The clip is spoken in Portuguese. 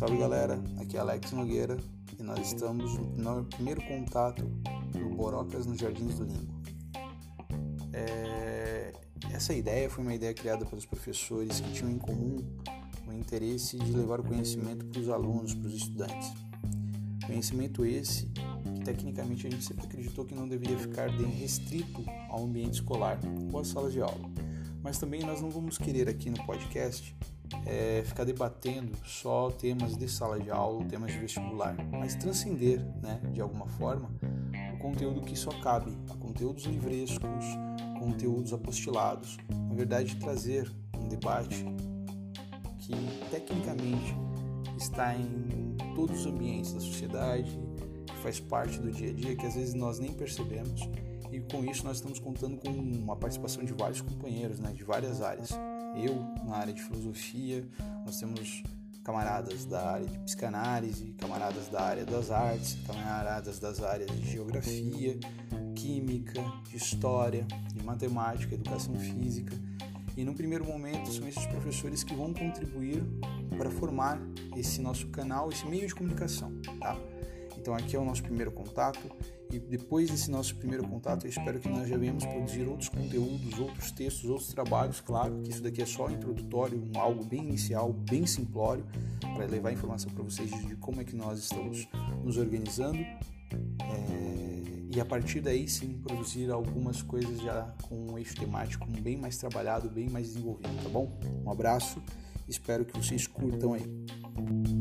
Salve galera, aqui é Alex Nogueira e nós estamos no primeiro contato do Borocas nos Jardins do Limbo. É... Essa ideia foi uma ideia criada pelos professores que tinham em comum o interesse de levar o conhecimento para os alunos, para os estudantes. Conhecimento esse que tecnicamente a gente sempre acreditou que não deveria ficar restrito ao ambiente escolar ou às salas de aula. Mas também nós não vamos querer aqui no podcast é, ficar debatendo só temas de sala de aula, temas de vestibular, mas transcender, né, de alguma forma, o conteúdo que só cabe a conteúdos livrescos, conteúdos apostilados, na verdade trazer um debate que tecnicamente está em todos os ambientes da sociedade, que faz parte do dia a dia, que às vezes nós nem percebemos, e com isso nós estamos contando com uma participação de vários companheiros, né, de várias áreas eu na área de filosofia, nós temos camaradas da área de psicanálise, camaradas da área das artes, camaradas das áreas de geografia, química, de história, de matemática, educação física. E no primeiro momento são esses professores que vão contribuir para formar esse nosso canal, esse meio de comunicação, tá? Então aqui é o nosso primeiro contato e depois desse nosso primeiro contato, eu espero que nós já venhamos produzir outros conteúdos, outros textos, outros trabalhos. Claro que isso daqui é só introdutório, um algo bem inicial, bem simplório, para levar informação para vocês de como é que nós estamos nos organizando. É, e a partir daí sim produzir algumas coisas já com um eixo temático bem mais trabalhado, bem mais desenvolvido, tá bom? Um abraço, espero que vocês curtam aí.